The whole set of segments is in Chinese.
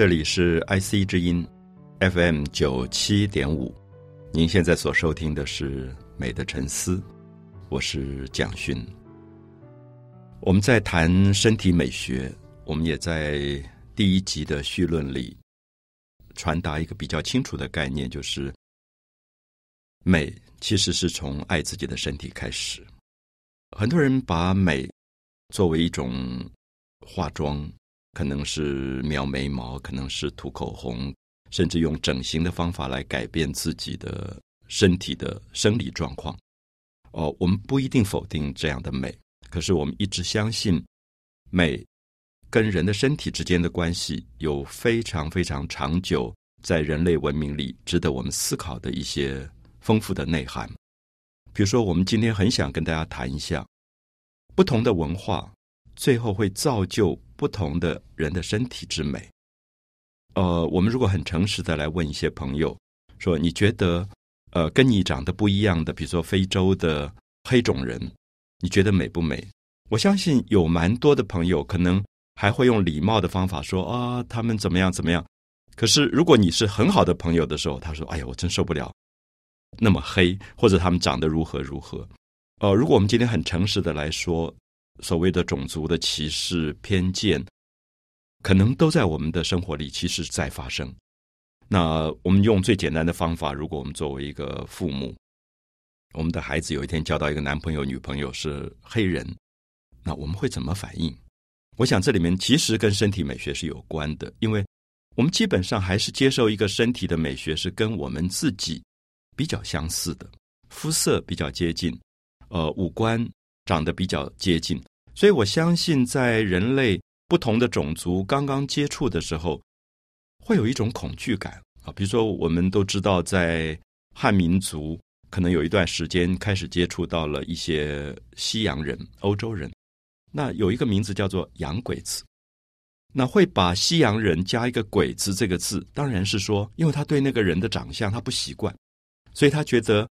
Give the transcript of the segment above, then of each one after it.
这里是 IC 之音 FM 九七点五，您现在所收听的是《美的沉思》，我是蒋勋。我们在谈身体美学，我们也在第一集的序论里传达一个比较清楚的概念，就是美其实是从爱自己的身体开始。很多人把美作为一种化妆。可能是描眉毛，可能是涂口红，甚至用整形的方法来改变自己的身体的生理状况。哦，我们不一定否定这样的美，可是我们一直相信，美跟人的身体之间的关系有非常非常长久，在人类文明里值得我们思考的一些丰富的内涵。比如说，我们今天很想跟大家谈一下不同的文化。最后会造就不同的人的身体之美。呃，我们如果很诚实的来问一些朋友，说你觉得，呃，跟你长得不一样的，比如说非洲的黑种人，你觉得美不美？我相信有蛮多的朋友可能还会用礼貌的方法说啊，他们怎么样怎么样。可是如果你是很好的朋友的时候，他说，哎呀，我真受不了那么黑，或者他们长得如何如何。呃，如果我们今天很诚实的来说。所谓的种族的歧视、偏见，可能都在我们的生活里，其实在发生。那我们用最简单的方法，如果我们作为一个父母，我们的孩子有一天交到一个男朋友、女朋友是黑人，那我们会怎么反应？我想这里面其实跟身体美学是有关的，因为我们基本上还是接受一个身体的美学是跟我们自己比较相似的，肤色比较接近，呃，五官长得比较接近。所以我相信，在人类不同的种族刚刚接触的时候，会有一种恐惧感啊。比如说，我们都知道，在汉民族可能有一段时间开始接触到了一些西洋人、欧洲人，那有一个名字叫做“洋鬼子”。那会把西洋人加一个“鬼子”这个字，当然是说，因为他对那个人的长相他不习惯，所以他觉得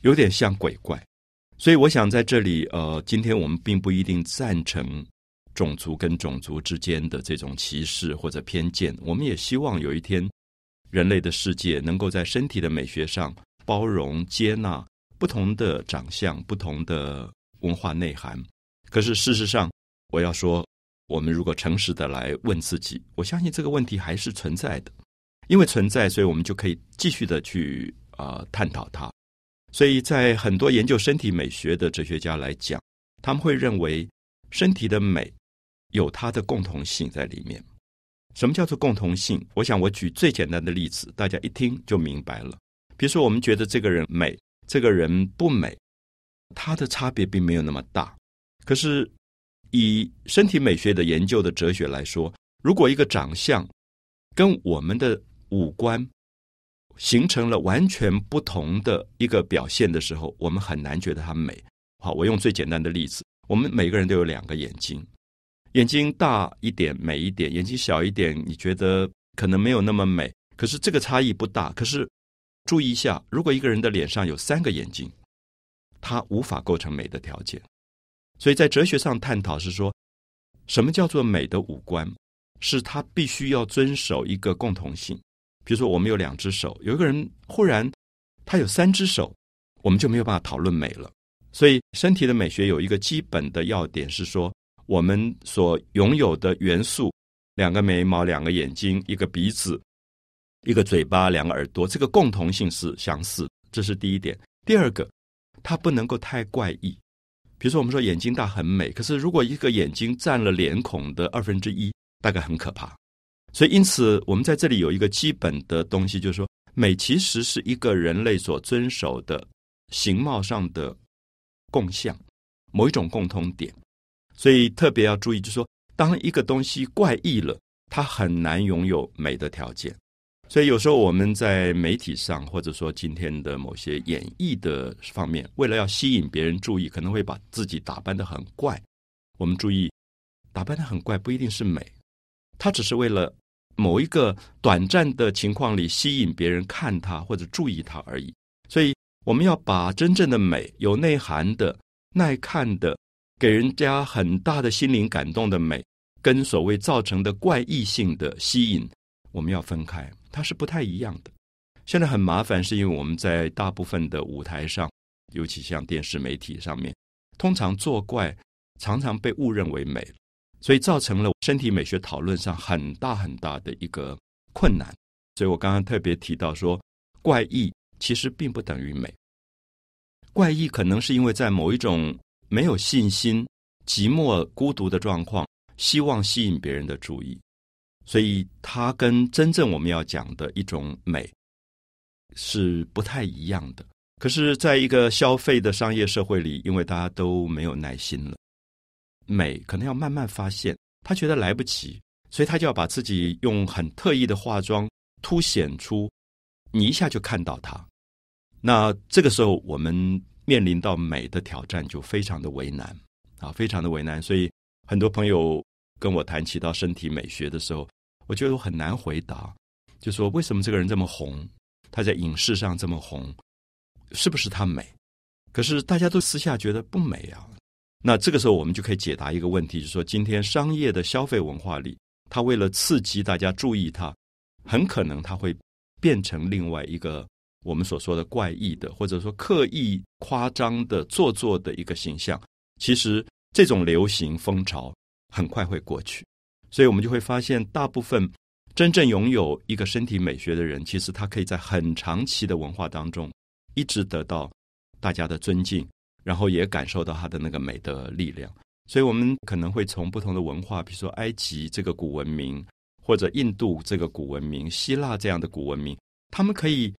有点像鬼怪。所以，我想在这里，呃，今天我们并不一定赞成种族跟种族之间的这种歧视或者偏见。我们也希望有一天，人类的世界能够在身体的美学上包容接纳不同的长相、不同的文化内涵。可是，事实上，我要说，我们如果诚实的来问自己，我相信这个问题还是存在的。因为存在，所以我们就可以继续的去啊探讨它。所以在很多研究身体美学的哲学家来讲，他们会认为身体的美有它的共同性在里面。什么叫做共同性？我想我举最简单的例子，大家一听就明白了。比如说，我们觉得这个人美，这个人不美，它的差别并没有那么大。可是以身体美学的研究的哲学来说，如果一个长相跟我们的五官，形成了完全不同的一个表现的时候，我们很难觉得它美。好，我用最简单的例子，我们每个人都有两个眼睛，眼睛大一点美一点，眼睛小一点，你觉得可能没有那么美。可是这个差异不大。可是注意一下，如果一个人的脸上有三个眼睛，他无法构成美的条件。所以在哲学上探讨是说，什么叫做美的五官？是他必须要遵守一个共同性。比如说，我们有两只手，有一个人忽然他有三只手，我们就没有办法讨论美了。所以，身体的美学有一个基本的要点是说，我们所拥有的元素——两个眉毛、两个眼睛、一个鼻子、一个嘴巴、两个耳朵，这个共同性是相似，这是第一点。第二个，它不能够太怪异。比如说，我们说眼睛大很美，可是如果一个眼睛占了脸孔的二分之一，大概很可怕。所以，因此，我们在这里有一个基本的东西，就是说，美其实是一个人类所遵守的形貌上的共相，某一种共通点。所以，特别要注意，就是说，当一个东西怪异了，它很难拥有美的条件。所以，有时候我们在媒体上，或者说今天的某些演绎的方面，为了要吸引别人注意，可能会把自己打扮的很怪。我们注意，打扮的很怪不一定是美，它只是为了。某一个短暂的情况里吸引别人看他或者注意他而已，所以我们要把真正的美、有内涵的、耐看的、给人家很大的心灵感动的美，跟所谓造成的怪异性的吸引我们要分开，它是不太一样的。现在很麻烦，是因为我们在大部分的舞台上，尤其像电视媒体上面，通常作怪常常被误认为美，所以造成了身体美学讨论上很大很大的一个困难。所以我刚刚特别提到说，怪异其实并不等于美。怪异可能是因为在某一种没有信心、寂寞、孤独的状况，希望吸引别人的注意，所以它跟真正我们要讲的一种美是不太一样的。可是，在一个消费的商业社会里，因为大家都没有耐心了，美可能要慢慢发现，他觉得来不及，所以他就要把自己用很特意的化妆凸显出，你一下就看到他。那这个时候，我们面临到美的挑战就非常的为难啊，非常的为难。所以很多朋友跟我谈起到身体美学的时候，我觉得我很难回答，就说为什么这个人这么红，他在影视上这么红，是不是他美？可是大家都私下觉得不美啊。那这个时候，我们就可以解答一个问题，就是说，今天商业的消费文化里，它为了刺激大家注意它，很可能它会变成另外一个。我们所说的怪异的，或者说刻意夸张的、做作的一个形象，其实这种流行风潮很快会过去，所以我们就会发现，大部分真正拥有一个身体美学的人，其实他可以在很长期的文化当中一直得到大家的尊敬，然后也感受到它的那个美的力量。所以，我们可能会从不同的文化，比如说埃及这个古文明，或者印度这个古文明、希腊这样的古文明，他们可以。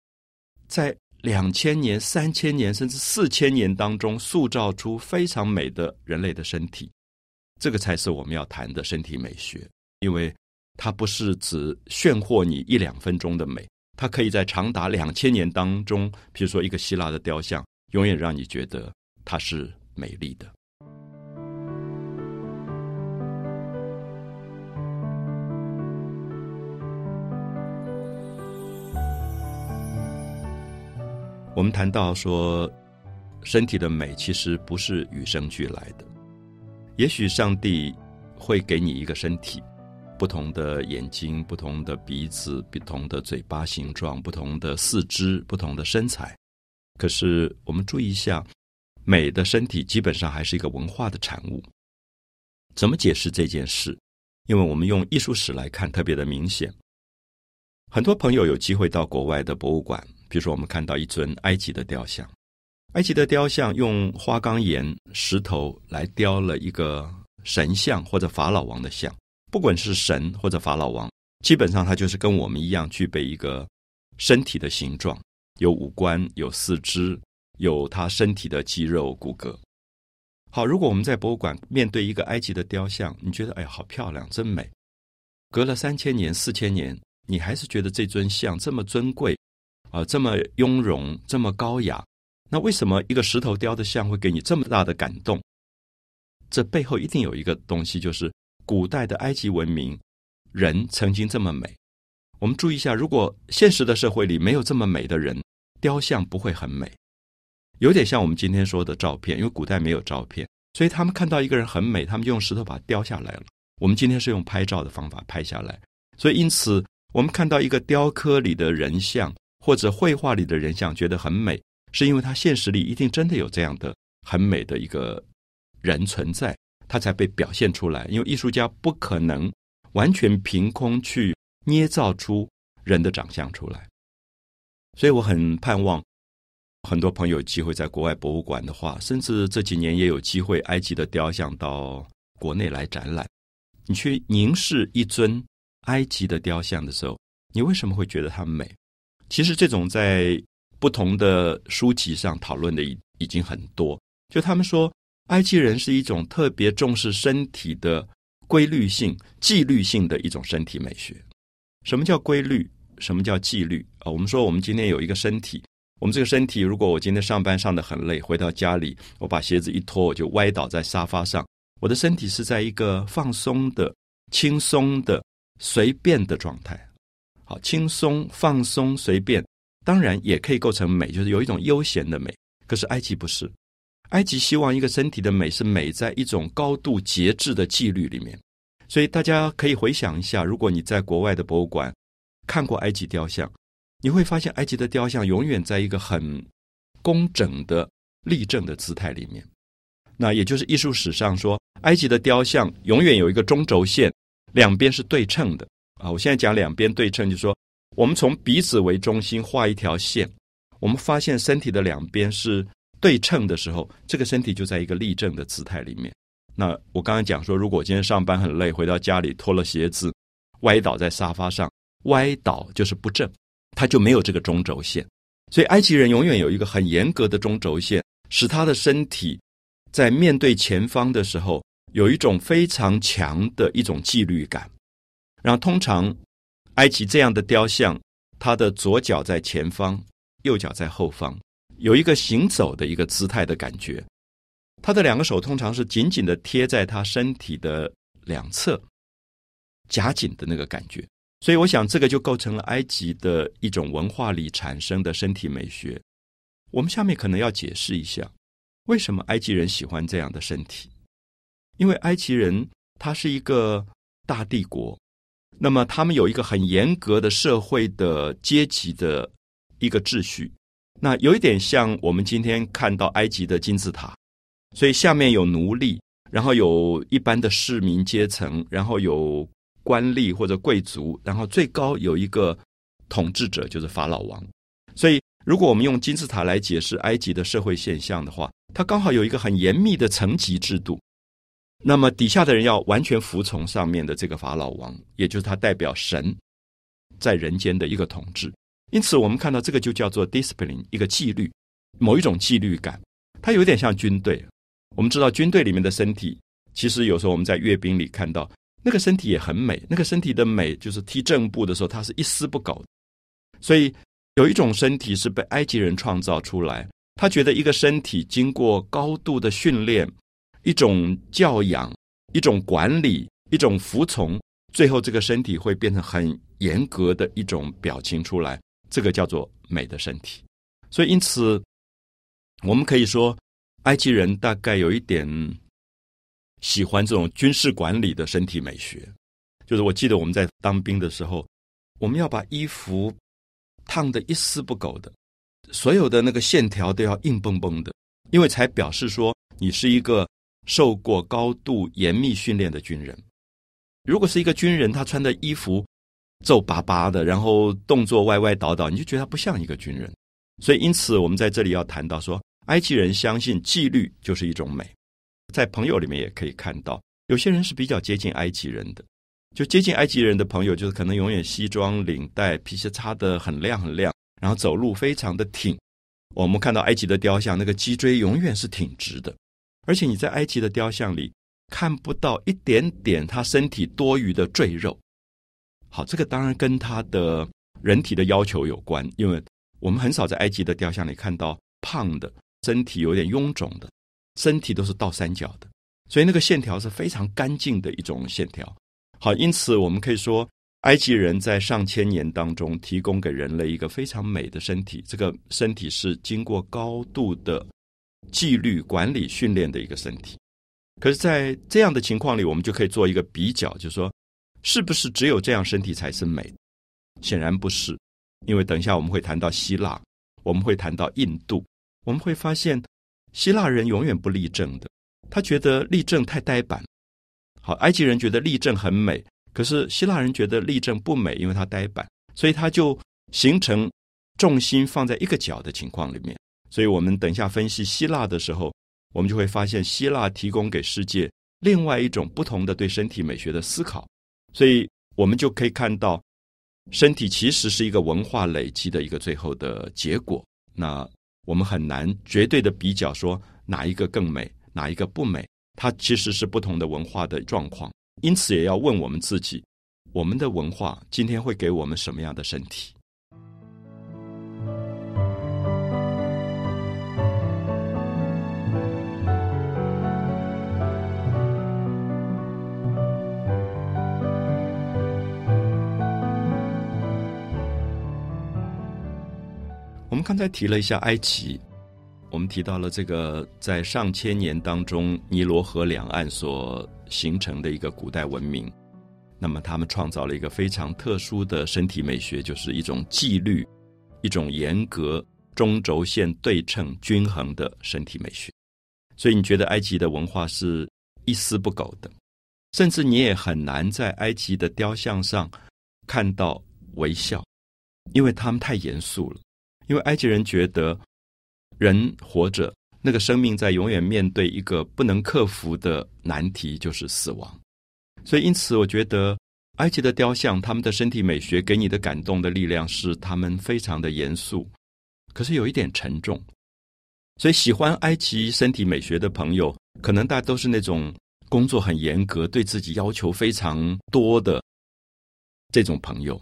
在两千年、三千年甚至四千年当中，塑造出非常美的人类的身体，这个才是我们要谈的身体美学。因为它不是只炫惑你一两分钟的美，它可以在长达两千年当中，比如说一个希腊的雕像，永远让你觉得它是美丽的。我们谈到说，身体的美其实不是与生俱来的。也许上帝会给你一个身体，不同的眼睛、不同的鼻子、不同的嘴巴形状、不同的四肢、不同的身材。可是我们注意一下，美的身体基本上还是一个文化的产物。怎么解释这件事？因为我们用艺术史来看，特别的明显。很多朋友有机会到国外的博物馆。比如说，我们看到一尊埃及的雕像，埃及的雕像用花岗岩石头来雕了一个神像或者法老王的像。不管是神或者法老王，基本上他就是跟我们一样，具备一个身体的形状，有五官，有四肢，有他身体的肌肉骨骼。好，如果我们在博物馆面对一个埃及的雕像，你觉得哎，好漂亮，真美。隔了三千年、四千年，你还是觉得这尊像这么尊贵。啊，这么雍容，这么高雅，那为什么一个石头雕的像会给你这么大的感动？这背后一定有一个东西，就是古代的埃及文明人曾经这么美。我们注意一下，如果现实的社会里没有这么美的人，雕像不会很美。有点像我们今天说的照片，因为古代没有照片，所以他们看到一个人很美，他们就用石头把它雕下来了。我们今天是用拍照的方法拍下来，所以因此我们看到一个雕刻里的人像。或者绘画里的人像觉得很美，是因为他现实里一定真的有这样的很美的一个人存在，他才被表现出来。因为艺术家不可能完全凭空去捏造出人的长相出来，所以我很盼望很多朋友有机会在国外博物馆的话，甚至这几年也有机会埃及的雕像到国内来展览。你去凝视一尊埃及的雕像的时候，你为什么会觉得它美？其实这种在不同的书籍上讨论的已已经很多。就他们说，埃及人是一种特别重视身体的规律性、纪律性的一种身体美学。什么叫规律？什么叫纪律？啊，我们说我们今天有一个身体，我们这个身体，如果我今天上班上的很累，回到家里，我把鞋子一脱，我就歪倒在沙发上，我的身体是在一个放松的、轻松的、随便的状态。好，轻松放松随便，当然也可以构成美，就是有一种悠闲的美。可是埃及不是，埃及希望一个身体的美是美在一种高度节制的纪律里面。所以大家可以回想一下，如果你在国外的博物馆看过埃及雕像，你会发现埃及的雕像永远在一个很工整的立正的姿态里面。那也就是艺术史上说，埃及的雕像永远有一个中轴线，两边是对称的啊。我现在讲两边对称，就是说我们从鼻子为中心画一条线，我们发现身体的两边是对称的时候，这个身体就在一个立正的姿态里面。那我刚刚讲说，如果今天上班很累，回到家里脱了鞋子，歪倒在沙发上，歪倒就是不正，他就没有这个中轴线。所以埃及人永远有一个很严格的中轴线，使他的身体。在面对前方的时候，有一种非常强的一种纪律感。然后，通常埃及这样的雕像，他的左脚在前方，右脚在后方，有一个行走的一个姿态的感觉。他的两个手通常是紧紧的贴在他身体的两侧，夹紧的那个感觉。所以，我想这个就构成了埃及的一种文化里产生的身体美学。我们下面可能要解释一下。为什么埃及人喜欢这样的身体？因为埃及人他是一个大帝国，那么他们有一个很严格的社会的阶级的一个秩序，那有一点像我们今天看到埃及的金字塔，所以下面有奴隶，然后有一般的市民阶层，然后有官吏或者贵族，然后最高有一个统治者，就是法老王。所以，如果我们用金字塔来解释埃及的社会现象的话，它刚好有一个很严密的层级制度，那么底下的人要完全服从上面的这个法老王，也就是他代表神在人间的一个统治。因此，我们看到这个就叫做 discipline，一个纪律，某一种纪律感。它有点像军队。我们知道军队里面的身体，其实有时候我们在阅兵里看到那个身体也很美，那个身体的美就是踢正步的时候，它是一丝不苟。所以有一种身体是被埃及人创造出来。他觉得一个身体经过高度的训练，一种教养，一种管理，一种服从，最后这个身体会变成很严格的一种表情出来，这个叫做美的身体。所以，因此我们可以说，埃及人大概有一点喜欢这种军事管理的身体美学。就是我记得我们在当兵的时候，我们要把衣服烫得一丝不苟的。所有的那个线条都要硬绷绷的，因为才表示说你是一个受过高度严密训练的军人。如果是一个军人，他穿的衣服皱巴巴的，然后动作歪歪倒倒，你就觉得他不像一个军人。所以，因此我们在这里要谈到说，埃及人相信纪律就是一种美。在朋友里面也可以看到，有些人是比较接近埃及人的，就接近埃及人的朋友，就是可能永远西装领带皮鞋擦得很亮很亮。然后走路非常的挺，我们看到埃及的雕像，那个脊椎永远是挺直的，而且你在埃及的雕像里看不到一点点他身体多余的赘肉。好，这个当然跟他的人体的要求有关，因为我们很少在埃及的雕像里看到胖的身体有点臃肿的，身体都是倒三角的，所以那个线条是非常干净的一种线条。好，因此我们可以说。埃及人在上千年当中提供给人类一个非常美的身体，这个身体是经过高度的纪律管理训练的一个身体。可是，在这样的情况里，我们就可以做一个比较，就是说，是不是只有这样身体才是美？显然不是，因为等一下我们会谈到希腊，我们会谈到印度，我们会发现希腊人永远不立正的，他觉得立正太呆板。好，埃及人觉得立正很美。可是希腊人觉得立正不美，因为他呆板，所以他就形成重心放在一个角的情况里面。所以我们等一下分析希腊的时候，我们就会发现希腊提供给世界另外一种不同的对身体美学的思考。所以我们就可以看到，身体其实是一个文化累积的一个最后的结果。那我们很难绝对的比较说哪一个更美，哪一个不美，它其实是不同的文化的状况。因此，也要问我们自己：我们的文化今天会给我们什么样的身体？刚才提了一下埃及，我们提到了这个在上千年当中尼罗河两岸所。形成的一个古代文明，那么他们创造了一个非常特殊的身体美学，就是一种纪律、一种严格、中轴线对称、均衡的身体美学。所以你觉得埃及的文化是一丝不苟的，甚至你也很难在埃及的雕像上看到微笑，因为他们太严肃了。因为埃及人觉得人活着，那个生命在永远面对一个不能克服的难题，就是死亡。所以，因此，我觉得埃及的雕像，他们的身体美学给你的感动的力量是他们非常的严肃，可是有一点沉重。所以，喜欢埃及身体美学的朋友，可能大家都是那种工作很严格、对自己要求非常多的这种朋友。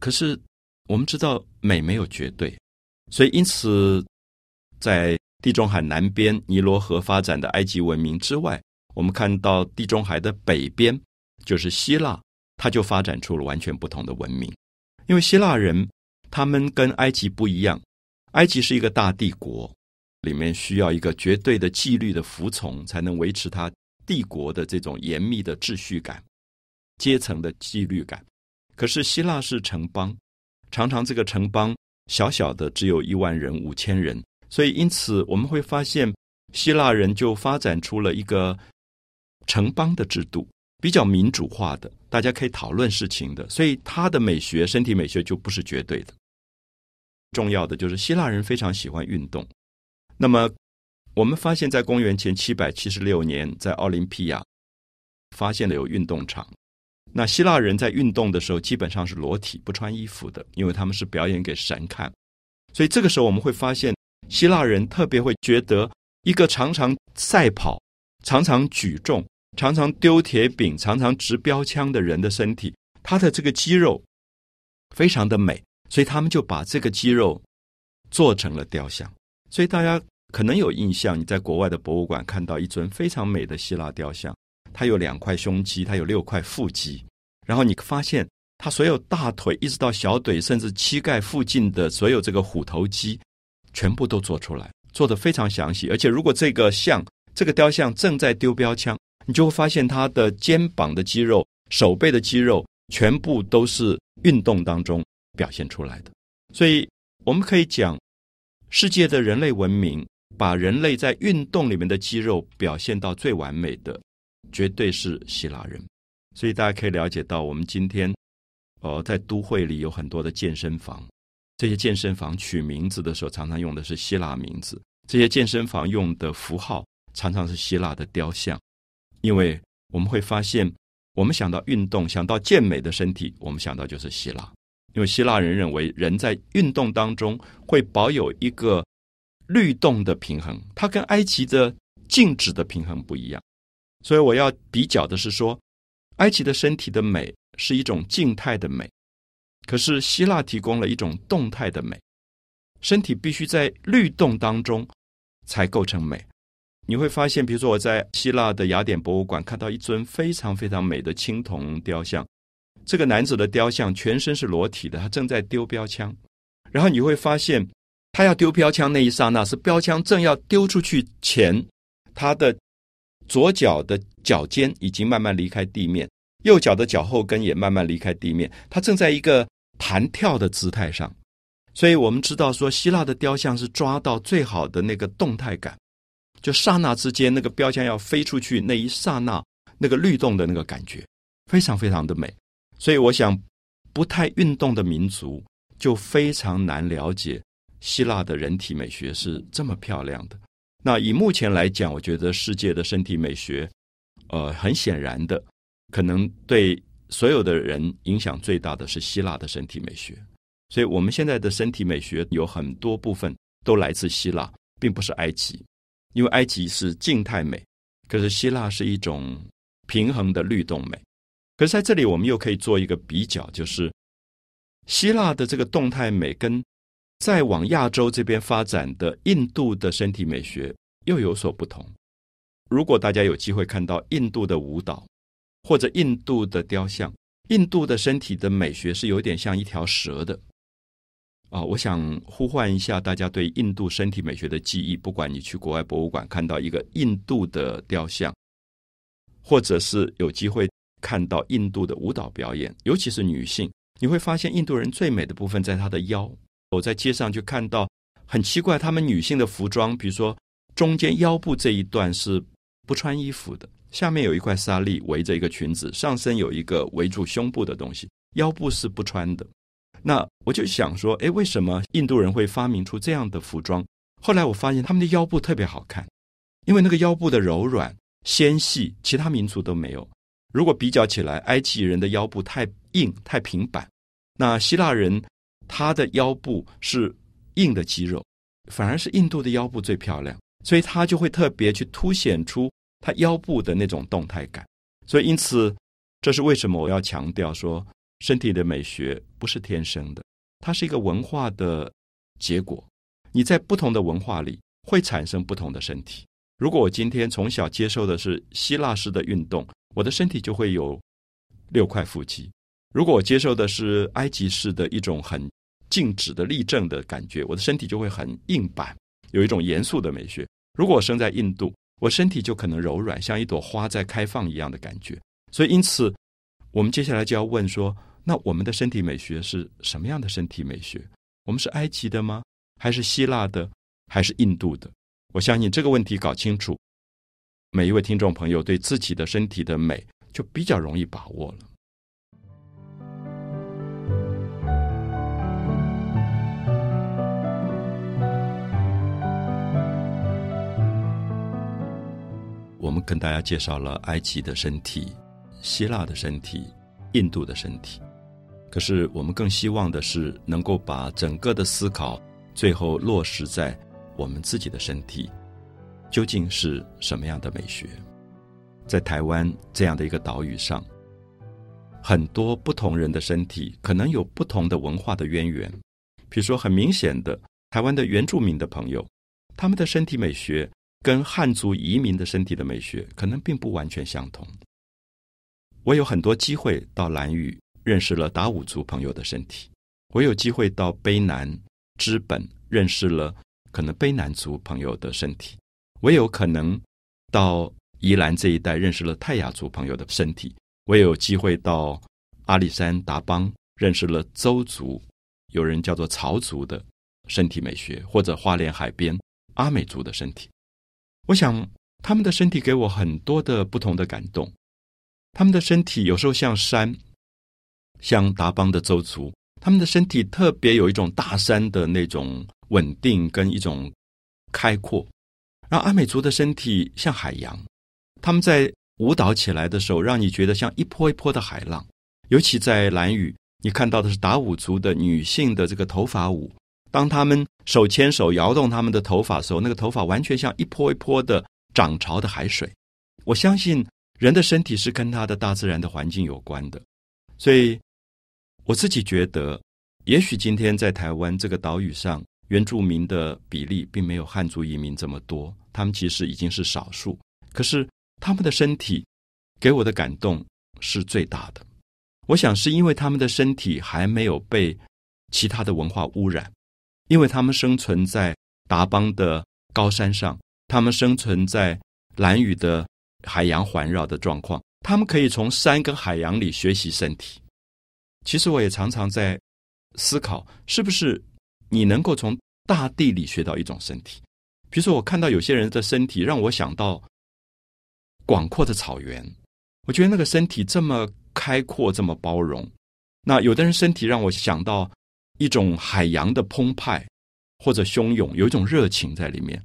可是，我们知道美没有绝对，所以因此，在地中海南边尼罗河发展的埃及文明之外，我们看到地中海的北边。就是希腊，它就发展出了完全不同的文明。因为希腊人他们跟埃及不一样，埃及是一个大帝国，里面需要一个绝对的纪律的服从，才能维持它帝国的这种严密的秩序感、阶层的纪律感。可是希腊是城邦，常常这个城邦小小的，只有一万人、五千人，所以因此我们会发现，希腊人就发展出了一个城邦的制度。比较民主化的，大家可以讨论事情的，所以他的美学、身体美学就不是绝对的。重要的就是希腊人非常喜欢运动。那么，我们发现，在公元前七百七十六年，在奥林匹亚发现了有运动场。那希腊人在运动的时候，基本上是裸体、不穿衣服的，因为他们是表演给神看。所以这个时候，我们会发现，希腊人特别会觉得，一个常常赛跑、常常举重。常常丢铁饼、常常执标枪的人的身体，他的这个肌肉非常的美，所以他们就把这个肌肉做成了雕像。所以大家可能有印象，你在国外的博物馆看到一尊非常美的希腊雕像，它有两块胸肌，它有六块腹肌，然后你发现它所有大腿一直到小腿，甚至膝盖附近的所有这个虎头肌，全部都做出来，做的非常详细。而且如果这个像这个雕像正在丢标枪，你就会发现，他的肩膀的肌肉、手背的肌肉，全部都是运动当中表现出来的。所以，我们可以讲，世界的人类文明把人类在运动里面的肌肉表现到最完美的，绝对是希腊人。所以，大家可以了解到，我们今天，呃，在都会里有很多的健身房，这些健身房取名字的时候，常常用的是希腊名字；这些健身房用的符号，常常是希腊的雕像。因为我们会发现，我们想到运动，想到健美的身体，我们想到就是希腊。因为希腊人认为，人在运动当中会保有一个律动的平衡，它跟埃及的静止的平衡不一样。所以我要比较的是说，埃及的身体的美是一种静态的美，可是希腊提供了一种动态的美，身体必须在律动当中才构成美。你会发现，比如说我在希腊的雅典博物馆看到一尊非常非常美的青铜雕像，这个男子的雕像全身是裸体的，他正在丢标枪。然后你会发现，他要丢标枪那一刹那，是标枪正要丢出去前，他的左脚的脚尖已经慢慢离开地面，右脚的脚后跟也慢慢离开地面，他正在一个弹跳的姿态上。所以我们知道说，希腊的雕像是抓到最好的那个动态感。就刹那之间，那个标枪要飞出去那一刹那，那个律动的那个感觉，非常非常的美。所以，我想，不太运动的民族就非常难了解希腊的人体美学是这么漂亮的。那以目前来讲，我觉得世界的身体美学，呃，很显然的，可能对所有的人影响最大的是希腊的身体美学。所以，我们现在的身体美学有很多部分都来自希腊，并不是埃及。因为埃及是静态美，可是希腊是一种平衡的律动美。可是在这里，我们又可以做一个比较，就是希腊的这个动态美跟再往亚洲这边发展的印度的身体美学又有所不同。如果大家有机会看到印度的舞蹈或者印度的雕像，印度的身体的美学是有点像一条蛇的。啊，我想呼唤一下大家对印度身体美学的记忆。不管你去国外博物馆看到一个印度的雕像，或者是有机会看到印度的舞蹈表演，尤其是女性，你会发现印度人最美的部分在她的腰。我在街上就看到很奇怪，她们女性的服装，比如说中间腰部这一段是不穿衣服的，下面有一块纱丽围着一个裙子，上身有一个围住胸部的东西，腰部是不穿的。那我就想说，哎，为什么印度人会发明出这样的服装？后来我发现他们的腰部特别好看，因为那个腰部的柔软纤细，其他民族都没有。如果比较起来，埃及人的腰部太硬太平板，那希腊人他的腰部是硬的肌肉，反而是印度的腰部最漂亮，所以他就会特别去凸显出他腰部的那种动态感。所以因此，这是为什么我要强调说，身体的美学不是天生的，它是一个文化的结果。你在不同的文化里会产生不同的身体。如果我今天从小接受的是希腊式的运动，我的身体就会有六块腹肌；如果我接受的是埃及式的一种很静止的立正的感觉，我的身体就会很硬板，有一种严肃的美学。如果我生在印度，我身体就可能柔软，像一朵花在开放一样的感觉。所以，因此，我们接下来就要问说：那我们的身体美学是什么样的身体美学？我们是埃及的吗？还是希腊的？还是印度的？我相信这个问题搞清楚。每一位听众朋友对自己的身体的美就比较容易把握了。跟大家介绍了埃及的身体、希腊的身体、印度的身体，可是我们更希望的是能够把整个的思考最后落实在我们自己的身体。究竟是什么样的美学？在台湾这样的一个岛屿上，很多不同人的身体可能有不同的文化的渊源。比如说，很明显的，台湾的原住民的朋友，他们的身体美学跟汉族移民的身体的美学可能并不完全相同。我有很多机会到兰屿认识了达悟族朋友的身体，我有机会到卑南、知本认识了可能卑南族朋友的身体。我有可能到宜兰这一带认识了泰雅族朋友的身体，我有机会到阿里山达邦认识了邹族，有人叫做曹族的身体美学，或者花莲海边阿美族的身体。我想他们的身体给我很多的不同的感动。他们的身体有时候像山，像达邦的邹族，他们的身体特别有一种大山的那种稳定跟一种开阔。让阿美族的身体像海洋，他们在舞蹈起来的时候，让你觉得像一波一波的海浪。尤其在蓝屿，你看到的是达武族的女性的这个头发舞。当他们手牵手摇动他们的头发的时候，那个头发完全像一波一波的涨潮的海水。我相信人的身体是跟他的大自然的环境有关的，所以我自己觉得，也许今天在台湾这个岛屿上。原住民的比例并没有汉族移民这么多，他们其实已经是少数。可是他们的身体给我的感动是最大的。我想是因为他们的身体还没有被其他的文化污染，因为他们生存在达邦的高山上，他们生存在蓝雨的海洋环绕的状况，他们可以从山跟海洋里学习身体。其实我也常常在思考，是不是？你能够从大地里学到一种身体，比如说，我看到有些人的身体让我想到广阔的草原，我觉得那个身体这么开阔，这么包容。那有的人身体让我想到一种海洋的澎湃或者汹涌，有一种热情在里面。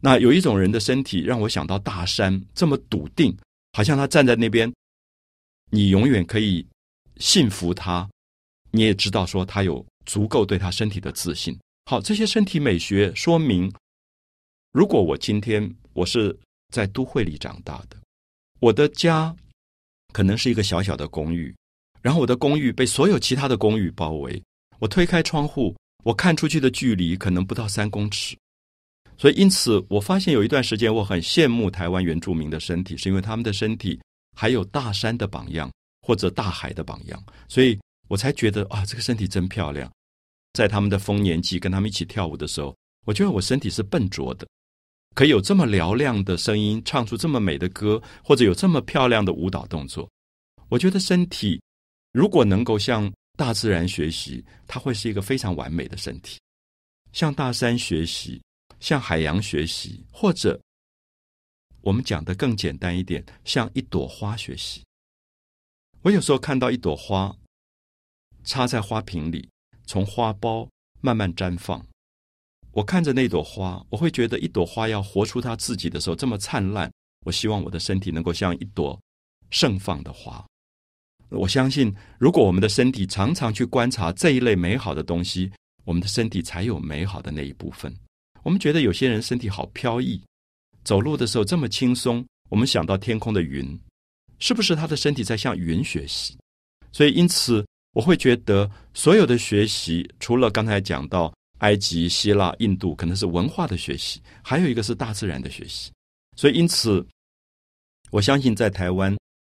那有一种人的身体让我想到大山这么笃定，好像他站在那边，你永远可以信服他，你也知道说他有。足够对他身体的自信。好，这些身体美学说明，如果我今天我是在都会里长大的，我的家可能是一个小小的公寓，然后我的公寓被所有其他的公寓包围。我推开窗户，我看出去的距离可能不到三公尺。所以，因此我发现有一段时间我很羡慕台湾原住民的身体，是因为他们的身体还有大山的榜样或者大海的榜样，所以我才觉得啊，这个身体真漂亮。在他们的丰年祭跟他们一起跳舞的时候，我觉得我身体是笨拙的，可以有这么嘹亮的声音，唱出这么美的歌，或者有这么漂亮的舞蹈动作。我觉得身体如果能够像大自然学习，它会是一个非常完美的身体。向大山学习，向海洋学习，或者我们讲的更简单一点，向一朵花学习。我有时候看到一朵花插在花瓶里，从花苞慢慢绽放。我看着那朵花，我会觉得一朵花要活出它自己的时候这么灿烂。我希望我的身体能够像一朵盛放的花。我相信，如果我们的身体常常去观察这一类美好的东西，我们的身体才有美好的那一部分。我们觉得有些人身体好飘逸，走路的时候这么轻松。我们想到天空的云，是不是他的身体在向云学习？所以，因此我会觉得，所有的学习，除了刚才讲到。埃及、希腊、印度可能是文化的学习，还有一个是大自然的学习。所以，因此，我相信在台湾，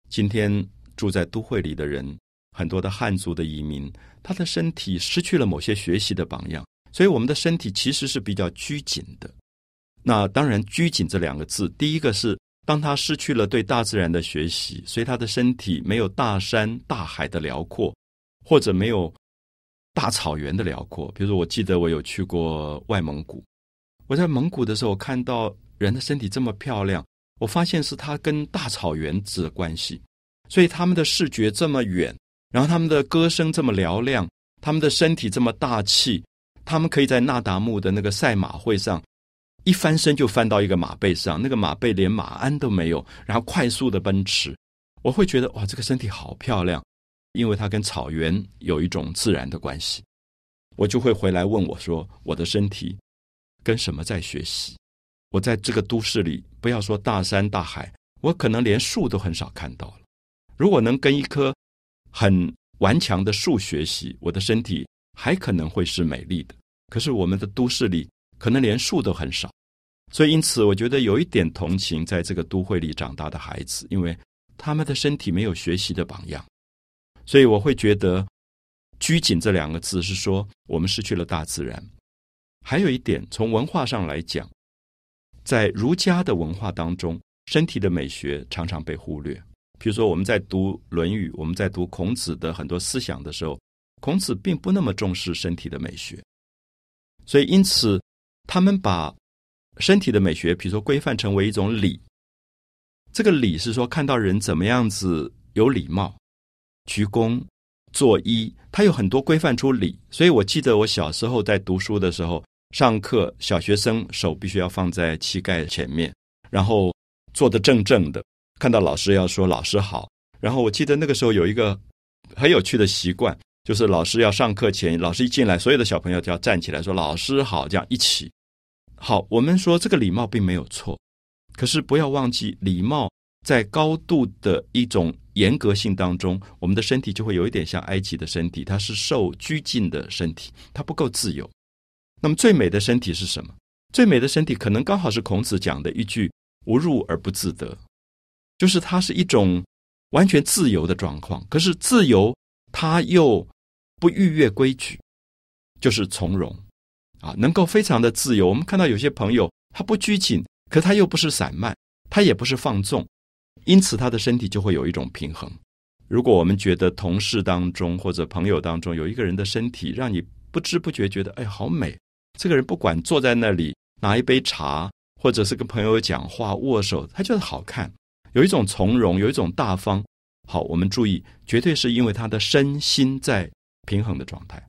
今天住在都会里的人，很多的汉族的移民，他的身体失去了某些学习的榜样，所以我们的身体其实是比较拘谨的。那当然，拘谨这两个字，第一个是当他失去了对大自然的学习，所以他的身体没有大山大海的辽阔，或者没有。大草原的辽阔，比如说，我记得我有去过外蒙古。我在蒙古的时候，看到人的身体这么漂亮，我发现是他跟大草原子的关系。所以他们的视觉这么远，然后他们的歌声这么嘹亮，他们的身体这么大气，他们可以在那达慕的那个赛马会上一翻身就翻到一个马背上，那个马背连马鞍都没有，然后快速的奔驰。我会觉得哇，这个身体好漂亮。因为它跟草原有一种自然的关系，我就会回来问我说：“我的身体跟什么在学习？”我在这个都市里，不要说大山大海，我可能连树都很少看到了。如果能跟一棵很顽强的树学习，我的身体还可能会是美丽的。可是我们的都市里，可能连树都很少，所以因此，我觉得有一点同情在这个都会里长大的孩子，因为他们的身体没有学习的榜样。所以我会觉得“拘谨”这两个字是说我们失去了大自然。还有一点，从文化上来讲，在儒家的文化当中，身体的美学常常被忽略。比如说，我们在读《论语》，我们在读孔子的很多思想的时候，孔子并不那么重视身体的美学。所以，因此他们把身体的美学，比如说规范成为一种礼。这个礼是说看到人怎么样子有礼貌。鞠躬、作揖，他有很多规范出礼，所以我记得我小时候在读书的时候，上课小学生手必须要放在膝盖前面，然后坐得正正的，看到老师要说老师好。然后我记得那个时候有一个很有趣的习惯，就是老师要上课前，老师一进来，所有的小朋友就要站起来说老师好，这样一起。好，我们说这个礼貌并没有错，可是不要忘记礼貌在高度的一种。严格性当中，我们的身体就会有一点像埃及的身体，它是受拘禁的身体，它不够自由。那么最美的身体是什么？最美的身体可能刚好是孔子讲的一句“无入而不自得”，就是它是一种完全自由的状况。可是自由，它又不逾越规矩，就是从容啊，能够非常的自由。我们看到有些朋友，他不拘谨，可他又不是散漫，他也不是放纵。因此，他的身体就会有一种平衡。如果我们觉得同事当中或者朋友当中有一个人的身体让你不知不觉觉得哎好美，这个人不管坐在那里拿一杯茶，或者是跟朋友讲话握手，他就是好看，有一种从容，有一种大方。好，我们注意，绝对是因为他的身心在平衡的状态。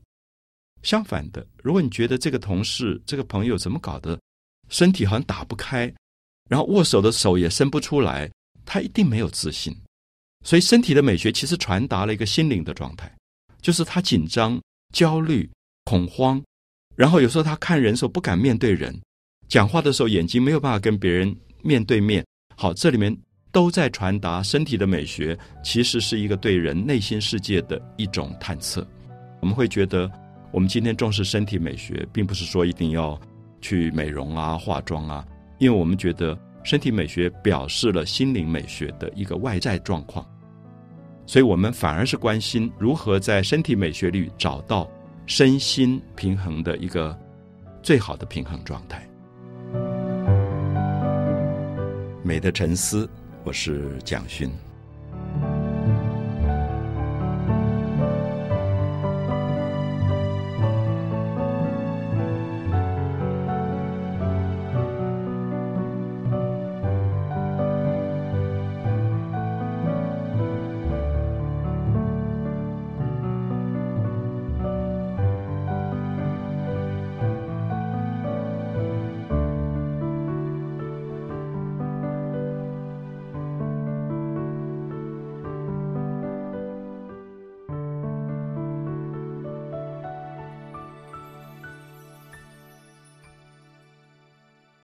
相反的，如果你觉得这个同事、这个朋友怎么搞的，身体好像打不开，然后握手的手也伸不出来。他一定没有自信，所以身体的美学其实传达了一个心灵的状态，就是他紧张、焦虑、恐慌，然后有时候他看人的时候不敢面对人，讲话的时候眼睛没有办法跟别人面对面。好，这里面都在传达身体的美学，其实是一个对人内心世界的一种探测。我们会觉得，我们今天重视身体美学，并不是说一定要去美容啊、化妆啊，因为我们觉得。身体美学表示了心灵美学的一个外在状况，所以我们反而是关心如何在身体美学里找到身心平衡的一个最好的平衡状态。美的沉思，我是蒋勋。